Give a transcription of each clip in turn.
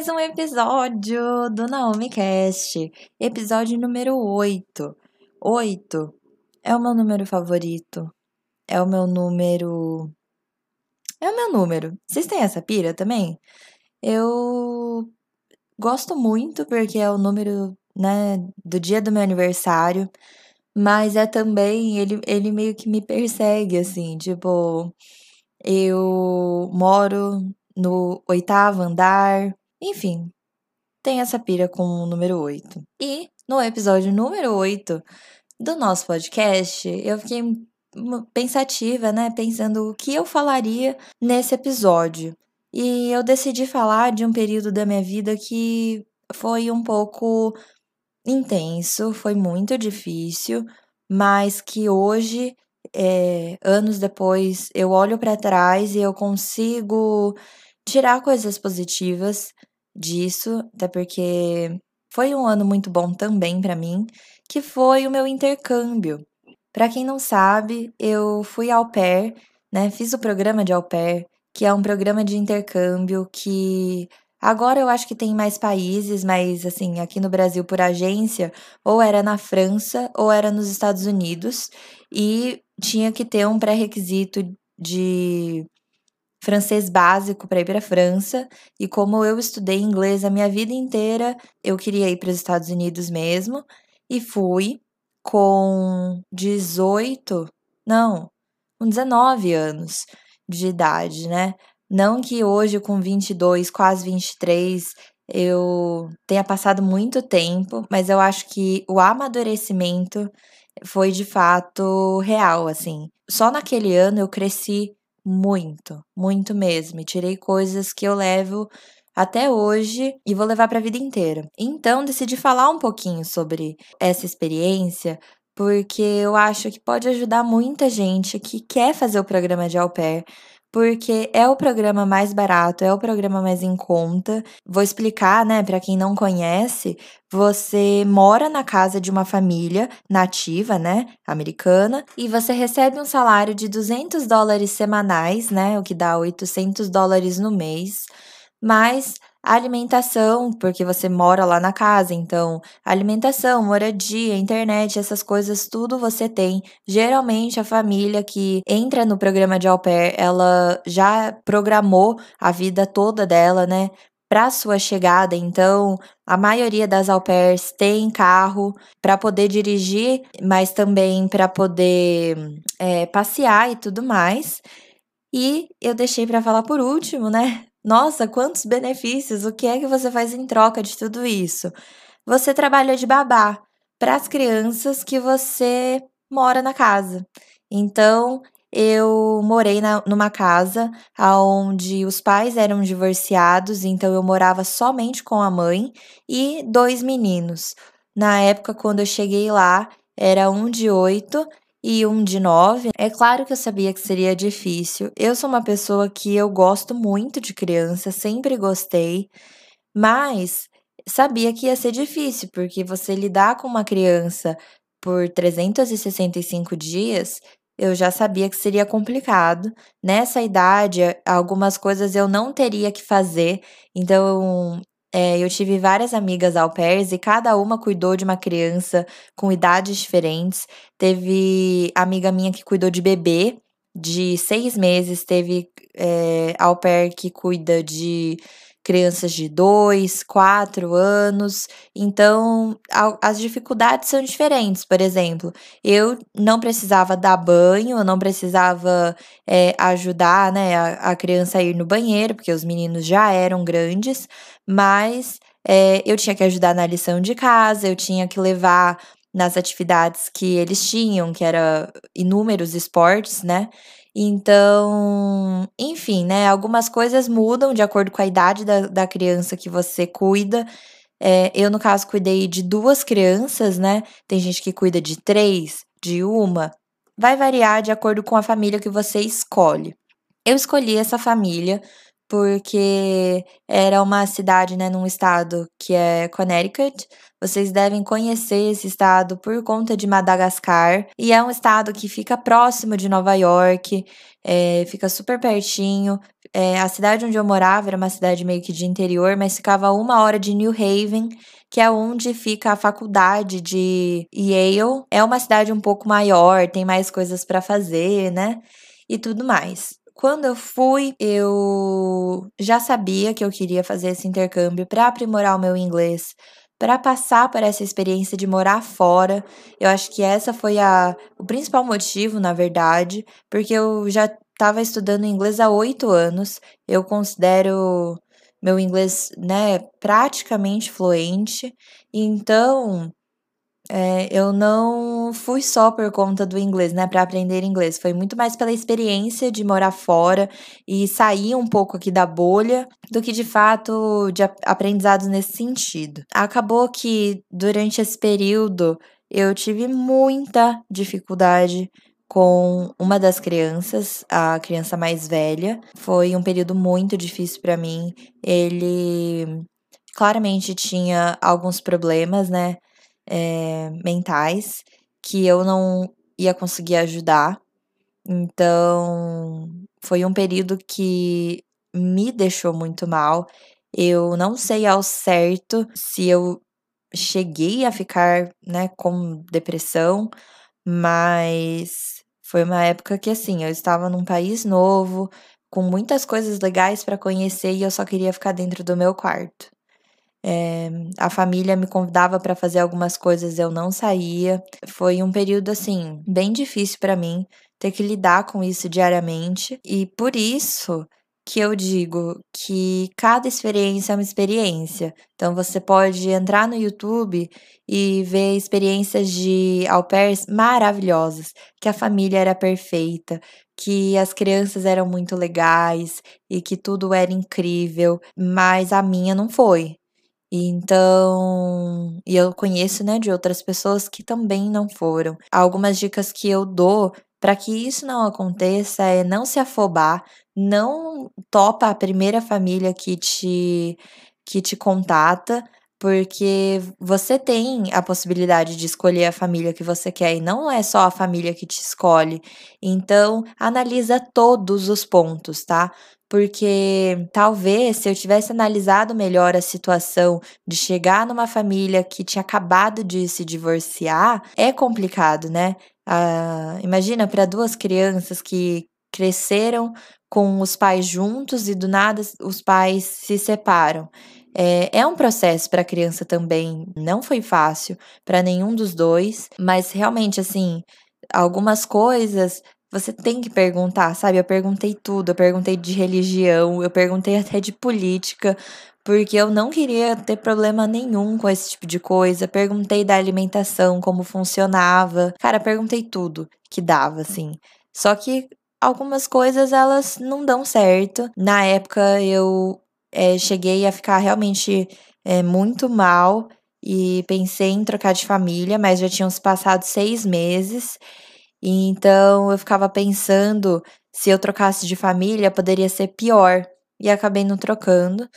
mais um episódio do Naomi Cast, episódio número 8. 8 é o meu número favorito. É o meu número. É o meu número. Vocês têm essa pira também? Eu gosto muito porque é o número, né, do dia do meu aniversário, mas é também ele, ele meio que me persegue assim, tipo, eu moro no oitavo andar, enfim, tem essa pira com o número 8. E no episódio número 8 do nosso podcast, eu fiquei pensativa, né? Pensando o que eu falaria nesse episódio. E eu decidi falar de um período da minha vida que foi um pouco intenso, foi muito difícil, mas que hoje, é, anos depois, eu olho para trás e eu consigo tirar coisas positivas disso, até porque foi um ano muito bom também para mim, que foi o meu intercâmbio. Para quem não sabe, eu fui au pair, né? Fiz o programa de au pair, que é um programa de intercâmbio que agora eu acho que tem mais países, mas assim, aqui no Brasil por agência, ou era na França ou era nos Estados Unidos, e tinha que ter um pré-requisito de francês básico para ir para a França, e como eu estudei inglês a minha vida inteira, eu queria ir para os Estados Unidos mesmo, e fui com 18, não, com 19 anos de idade, né? Não que hoje, com 22, quase 23, eu tenha passado muito tempo, mas eu acho que o amadurecimento foi de fato real, assim. Só naquele ano eu cresci muito, muito mesmo. E tirei coisas que eu levo até hoje e vou levar para a vida inteira. Então, decidi falar um pouquinho sobre essa experiência, porque eu acho que pode ajudar muita gente que quer fazer o programa de au pair, porque é o programa mais barato, é o programa mais em conta. Vou explicar, né, para quem não conhece, você mora na casa de uma família nativa, né, americana, e você recebe um salário de 200 dólares semanais, né, o que dá 800 dólares no mês, alimentação, porque você mora lá na casa, então alimentação, moradia, internet, essas coisas tudo você tem. Geralmente a família que entra no programa de au pair, ela já programou a vida toda dela, né? Para sua chegada, então a maioria das au pairs tem carro para poder dirigir, mas também para poder é, passear e tudo mais. E eu deixei para falar por último, né? Nossa, quantos benefícios! O que é que você faz em troca de tudo isso? Você trabalha de babá para as crianças que você mora na casa. Então, eu morei na, numa casa onde os pais eram divorciados, então eu morava somente com a mãe e dois meninos. Na época, quando eu cheguei lá, era um de oito e um de nove. É claro que eu sabia que seria difícil. Eu sou uma pessoa que eu gosto muito de criança, sempre gostei, mas sabia que ia ser difícil, porque você lidar com uma criança por 365 dias, eu já sabia que seria complicado. Nessa idade, algumas coisas eu não teria que fazer, então é, eu tive várias amigas au pairs e cada uma cuidou de uma criança com idades diferentes. Teve amiga minha que cuidou de bebê de seis meses, teve é, au pair que cuida de crianças de 2, 4 anos. Então, as dificuldades são diferentes. Por exemplo, eu não precisava dar banho, eu não precisava é, ajudar né, a, a, criança a ir no banheiro, porque os meninos já eram grandes, mas é, eu tinha que ajudar na lição de casa, eu tinha que levar nas atividades que eles tinham, que era inúmeros esportes, né? Então, enfim, né? Algumas coisas mudam de acordo com a idade da, da criança que você cuida. É, eu, no caso, cuidei de duas crianças, né? Tem gente que cuida de três, de uma. Vai variar de acordo com a família que você escolhe. Eu escolhi essa família porque era uma cidade, né, num estado que é Connecticut. Vocês devem conhecer esse estado por conta de Madagascar, e é um estado que fica próximo de Nova York, é, fica super pertinho, É, a cidade onde eu morava era uma cidade meio que de interior, mas ficava uma hora de New Haven, que é onde fica a faculdade de Yale. É uma cidade um pouco maior, tem mais coisas para fazer, né? E tudo mais. Quando eu fui, eu já sabia que eu queria fazer esse intercâmbio para aprimorar o meu inglês, para passar por essa experiência de morar fora. Eu acho que essa foi a, o principal motivo, na verdade, porque eu já estava estudando inglês há oito anos. Eu considero meu inglês, né, praticamente fluente. Então, é, eu não fui só por conta do inglês, né, para aprender inglês. Foi muito mais pela experiência de morar fora e sair um pouco aqui da bolha do que de fato de aprendizados nesse sentido. Acabou que durante esse período eu tive muita dificuldade com uma das crianças, a criança mais velha. Foi um período muito difícil para mim. Ele claramente tinha alguns problemas, né? É, mentais que eu não ia conseguir ajudar. Então, foi um período que me deixou muito mal. Eu não sei ao certo se eu cheguei a ficar, né, com depressão, mas foi uma época que assim, eu estava num país novo, com muitas coisas legais para conhecer e eu só queria ficar dentro do meu quarto. É, a família me convidava para fazer algumas coisas, eu não saía. Foi um período assim bem difícil para mim ter que lidar com isso diariamente e por isso que eu digo que cada experiência é uma experiência. Então você pode entrar no YouTube e ver experiências de au pairs maravilhosas, que a família era perfeita, que as crianças eram muito legais e que tudo era incrível, mas a minha não foi. Então, e eu conheço, né, de outras pessoas que também não foram. Algumas dicas que eu dou para que isso não aconteça é não se afobar, não topa a primeira família que te que te contata, porque você tem a possibilidade de escolher a família que você quer e não é só a família que te escolhe. Então, analisa todos os pontos, tá? Porque talvez se eu tivesse analisado melhor a situação de chegar numa família que tinha acabado de se divorciar, é complicado, né? Ah, imagina para duas crianças que cresceram com os pais juntos e do nada os pais se separam. É, é um processo para a criança também, não foi fácil para nenhum dos dois, mas realmente, assim, algumas coisas você tem que perguntar, sabe? Eu perguntei tudo, eu perguntei de religião, eu perguntei até de política, porque eu não queria ter problema nenhum com esse tipo de coisa. Perguntei da alimentação, como funcionava. Cara, perguntei tudo que dava, assim. Só que algumas coisas elas não dão certo. Na época eu é, cheguei a ficar realmente é, muito mal e pensei em trocar de família, mas já tinham se passado seis meses. Então eu ficava pensando se eu trocasse de família poderia ser pior. E acabei não trocando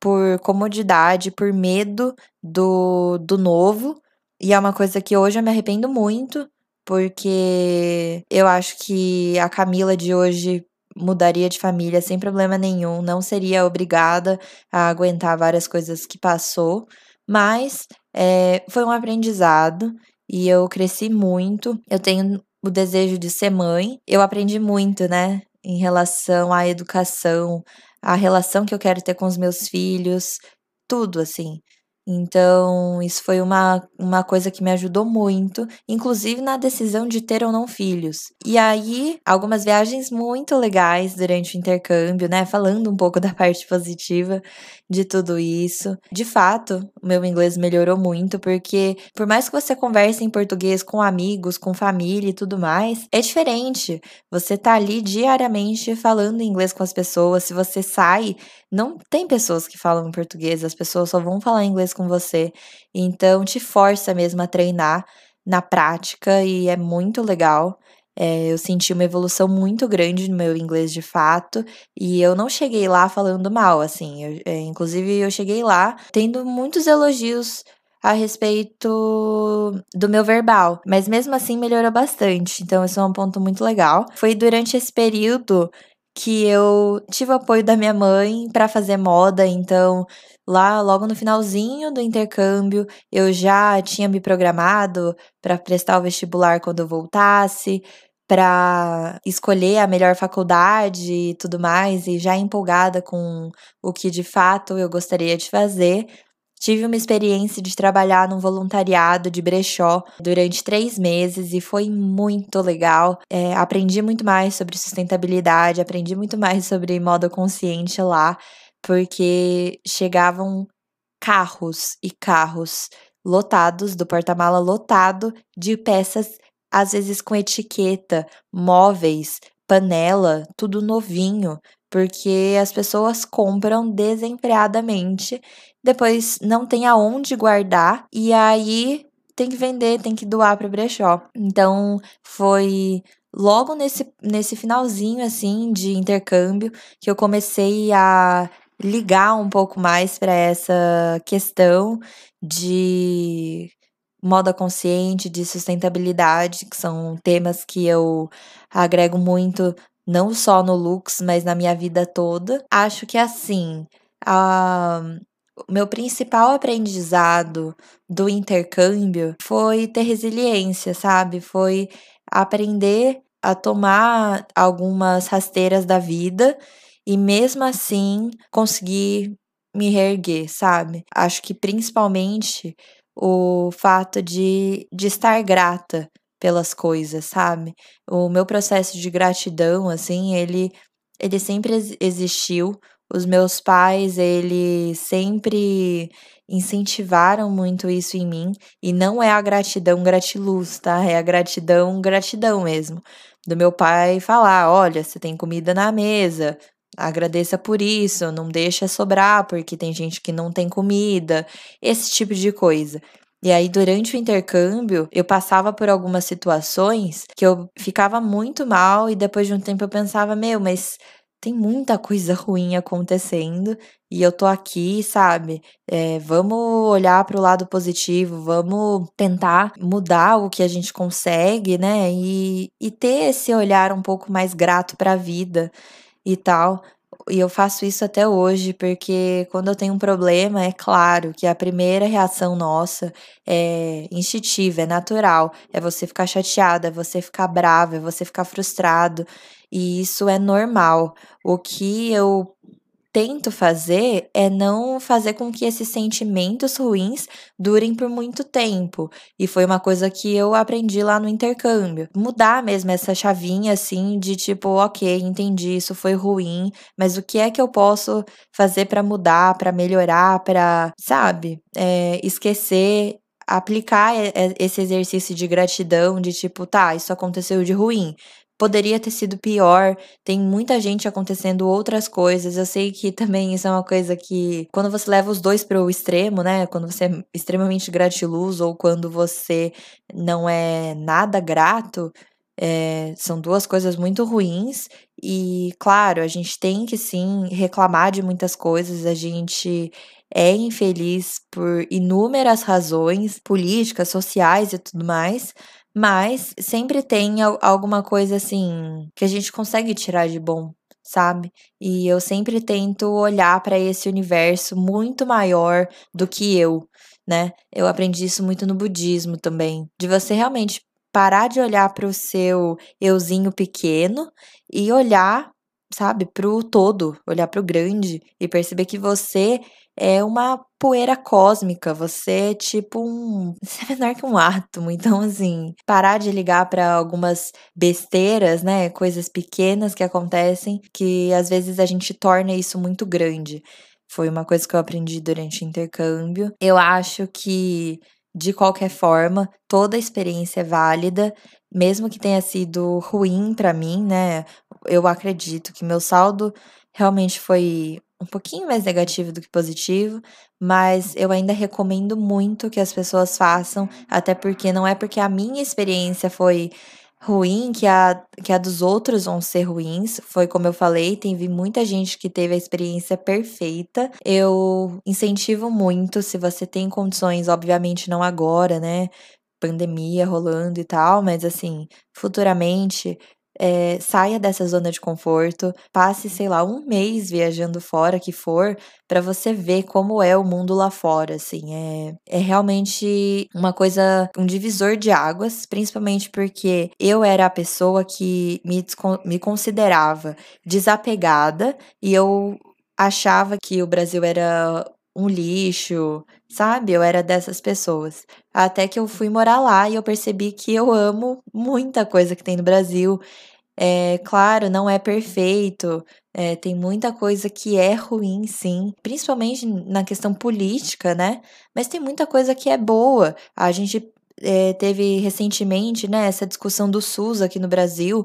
por comodidade, por medo do, do novo. E é uma coisa que hoje eu me arrependo muito, porque eu acho que a Camila de hoje mudaria de família sem problema nenhum, não seria obrigada a aguentar várias coisas que passou, mas é, foi um aprendizado e eu cresci muito. Eu tenho o desejo de ser mãe. Eu aprendi muito, né, em relação à educação, a relação que eu quero ter com os meus filhos, tudo assim. Então, isso foi uma, uma coisa que me ajudou muito, inclusive na decisão de ter ou não filhos. E aí, algumas viagens muito legais durante o intercâmbio, né? Falando um pouco da parte positiva de tudo isso. De fato, meu inglês melhorou muito, porque por mais que você converse em português com amigos, com família e tudo mais, é diferente. Você tá ali diariamente falando inglês com as pessoas. Se você sai, não tem pessoas que falam português, as pessoas só vão falar inglês com você. Então, te força mesmo a treinar na prática e é muito legal. É, eu senti uma evolução muito grande no meu inglês de fato, e eu não cheguei lá falando mal, assim. Eu, é, inclusive, eu cheguei lá tendo muitos elogios a respeito do meu verbal, mas mesmo assim melhorou bastante. Então, isso é um ponto muito legal. Foi durante esse período que eu tive o apoio da minha mãe para fazer moda, então lá logo no finalzinho do intercâmbio eu já tinha me programado para prestar o vestibular quando eu voltasse, para escolher a melhor faculdade e tudo mais, e já empolgada com o que de fato eu gostaria de fazer. Tive uma experiência de trabalhar num voluntariado de brechó durante três meses e foi muito legal. É, aprendi muito mais sobre sustentabilidade, aprendi muito mais sobre moda consciente lá, porque chegavam carros e carros lotados, do porta-mala lotado de peças, às vezes com etiqueta, móveis, panela, tudo novinho, porque as pessoas compram desenfreadamente depois não tem aonde guardar e aí tem que vender, tem que doar para brechó. Então foi logo nesse, nesse finalzinho assim de intercâmbio que eu comecei a ligar um pouco mais para essa questão de moda consciente, de sustentabilidade, que são temas que eu agrego muito não só no Lux, mas na minha vida toda. Acho que assim, a meu principal aprendizado do intercâmbio foi ter resiliência, sabe? Foi aprender a tomar algumas rasteiras da vida e mesmo assim conseguir me reerguer, sabe? Acho que principalmente o fato de, de estar grata pelas coisas, sabe? O meu processo de gratidão, assim, ele, ele sempre existiu. Os meus pais, eles sempre incentivaram muito isso em mim. E não é a gratidão gratiluz, tá? É a gratidão, gratidão mesmo. Do meu pai falar: olha, você tem comida na mesa, agradeça por isso, não deixa sobrar, porque tem gente que não tem comida, esse tipo de coisa. E aí, durante o intercâmbio, eu passava por algumas situações que eu ficava muito mal, e depois de um tempo eu pensava, meu, mas tem muita coisa ruim acontecendo e eu tô aqui, sabe? É, vamos olhar para o lado positivo, vamos tentar mudar o que a gente consegue, né? E, e ter esse olhar um pouco mais grato para a vida e tal. E eu faço isso até hoje, porque quando eu tenho um problema, é claro que a primeira reação nossa é instintiva, é natural. É você ficar chateada, é você ficar brava, é você ficar frustrado. E isso é normal. O que eu tento fazer é não fazer com que esses sentimentos ruins durem por muito tempo. E foi uma coisa que eu aprendi lá no intercâmbio. Mudar mesmo essa chavinha assim de tipo, ok, entendi, isso foi ruim, mas o que é que eu posso fazer para mudar, para melhorar, para, sabe, é, esquecer aplicar esse exercício de gratidão, de tipo, tá, isso aconteceu de ruim, poderia ter sido pior. Tem muita gente acontecendo outras coisas. Eu sei que também isso é uma coisa que, quando você leva os dois para o extremo, né? Quando você é extremamente gratiluz ou quando você não é nada grato, é, são duas coisas muito ruins. E, claro, a gente tem que sim reclamar de muitas coisas. A gente é infeliz por inúmeras razões políticas, sociais e tudo mais. Mas sempre tem alguma coisa assim que a gente consegue tirar de bom, sabe? E eu sempre tento olhar para esse universo muito maior do que eu, né? Eu aprendi isso muito no budismo também, de você realmente parar de olhar para o seu euzinho pequeno e olhar, sabe, para o todo, olhar para o grande e perceber que você é uma poeira cósmica, você é tipo um. Você é menor que um átomo. Então, assim, parar de ligar para algumas besteiras, né? Coisas pequenas que acontecem, que às vezes a gente torna isso muito grande. Foi uma coisa que eu aprendi durante o intercâmbio. Eu acho que, de qualquer forma, toda experiência é válida, mesmo que tenha sido ruim para mim, né? Eu acredito que meu saldo realmente foi um pouquinho mais negativo do que positivo, mas eu ainda recomendo muito que as pessoas façam, até porque não é porque a minha experiência foi ruim que a, que a dos outros vão ser ruins. Foi como eu falei, teve muita gente que teve a experiência perfeita. Eu incentivo muito, se você tem condições, obviamente não agora, né? Pandemia rolando e tal, mas assim, futuramente é, saia dessa zona de conforto, passe, sei lá, um mês viajando fora que for, para você ver como é o mundo lá fora, assim. É, é realmente uma coisa, um divisor de águas, principalmente porque eu era a pessoa que me, me considerava desapegada e eu achava que o Brasil era um lixo, sabe? Eu era dessas pessoas. Até que eu fui morar lá e eu percebi que eu amo muita coisa que tem no Brasil. É claro, não é perfeito, é, tem muita coisa que é ruim, sim, principalmente na questão política, né? Mas tem muita coisa que é boa. A gente é, teve recentemente, né, essa discussão do SUS aqui no Brasil,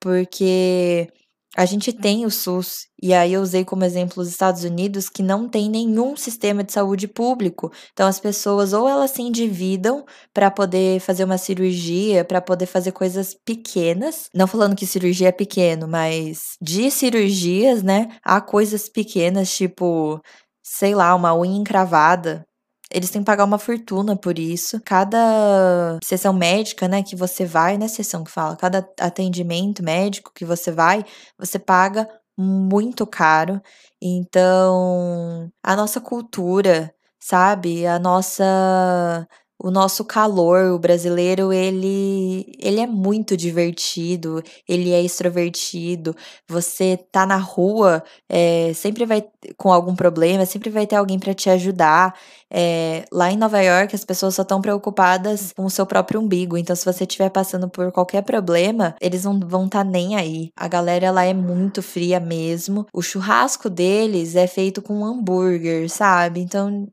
porque a gente tem o SUS, e aí eu usei como exemplo os Estados Unidos, que não tem nenhum sistema de saúde público. Então as pessoas ou elas se endividam para poder fazer uma cirurgia, para poder fazer coisas pequenas. Não falando que cirurgia é pequeno, mas de cirurgias, né? Há coisas pequenas, tipo, sei lá, uma unha encravada. Eles têm que pagar uma fortuna por isso. Cada sessão médica, né, que você vai, não é sessão que fala, cada atendimento médico que você vai, você paga muito caro. Então, a nossa cultura, sabe? A nossa o nosso calor, o brasileiro, ele, ele é muito divertido, ele é extrovertido. Você tá na rua, é, sempre vai com algum problema, sempre vai ter alguém para te ajudar. É, lá em Nova York, as pessoas só estão preocupadas com o seu próprio umbigo. Então, se você estiver passando por qualquer problema, eles não vão estar tá nem aí. A galera lá é muito fria mesmo. O churrasco deles é feito com hambúrguer, sabe? Então.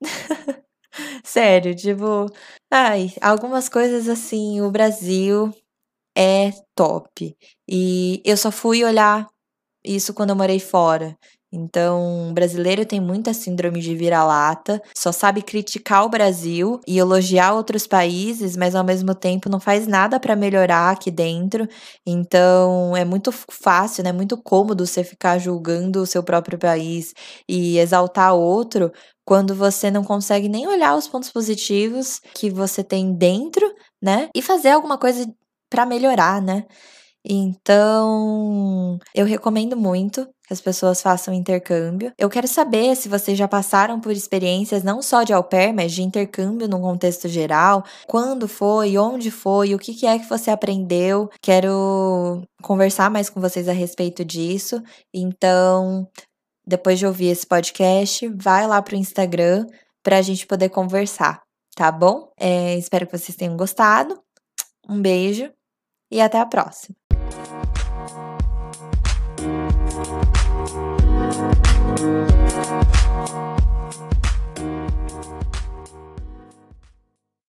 Sério, tipo, ai, algumas coisas assim, o Brasil é top. E eu só fui olhar isso quando eu morei fora. Então, brasileiro tem muita síndrome de vira-lata, só sabe criticar o Brasil e elogiar outros países, mas ao mesmo tempo não faz nada para melhorar aqui dentro. Então, é muito fácil, né? Muito cômodo você ficar julgando o seu próprio país e exaltar outro quando você não consegue nem olhar os pontos positivos que você tem dentro, né? E fazer alguma coisa para melhorar, né? Então, eu recomendo muito que as pessoas façam intercâmbio. Eu quero saber se vocês já passaram por experiências não só de au pair, mas de intercâmbio num contexto geral. Quando foi, onde foi, o que, que é que você aprendeu. Quero conversar mais com vocês a respeito disso. Então, depois de ouvir esse podcast, vai lá pro Instagram para a gente poder conversar, tá bom? É, espero que vocês tenham gostado. Um beijo e até a próxima.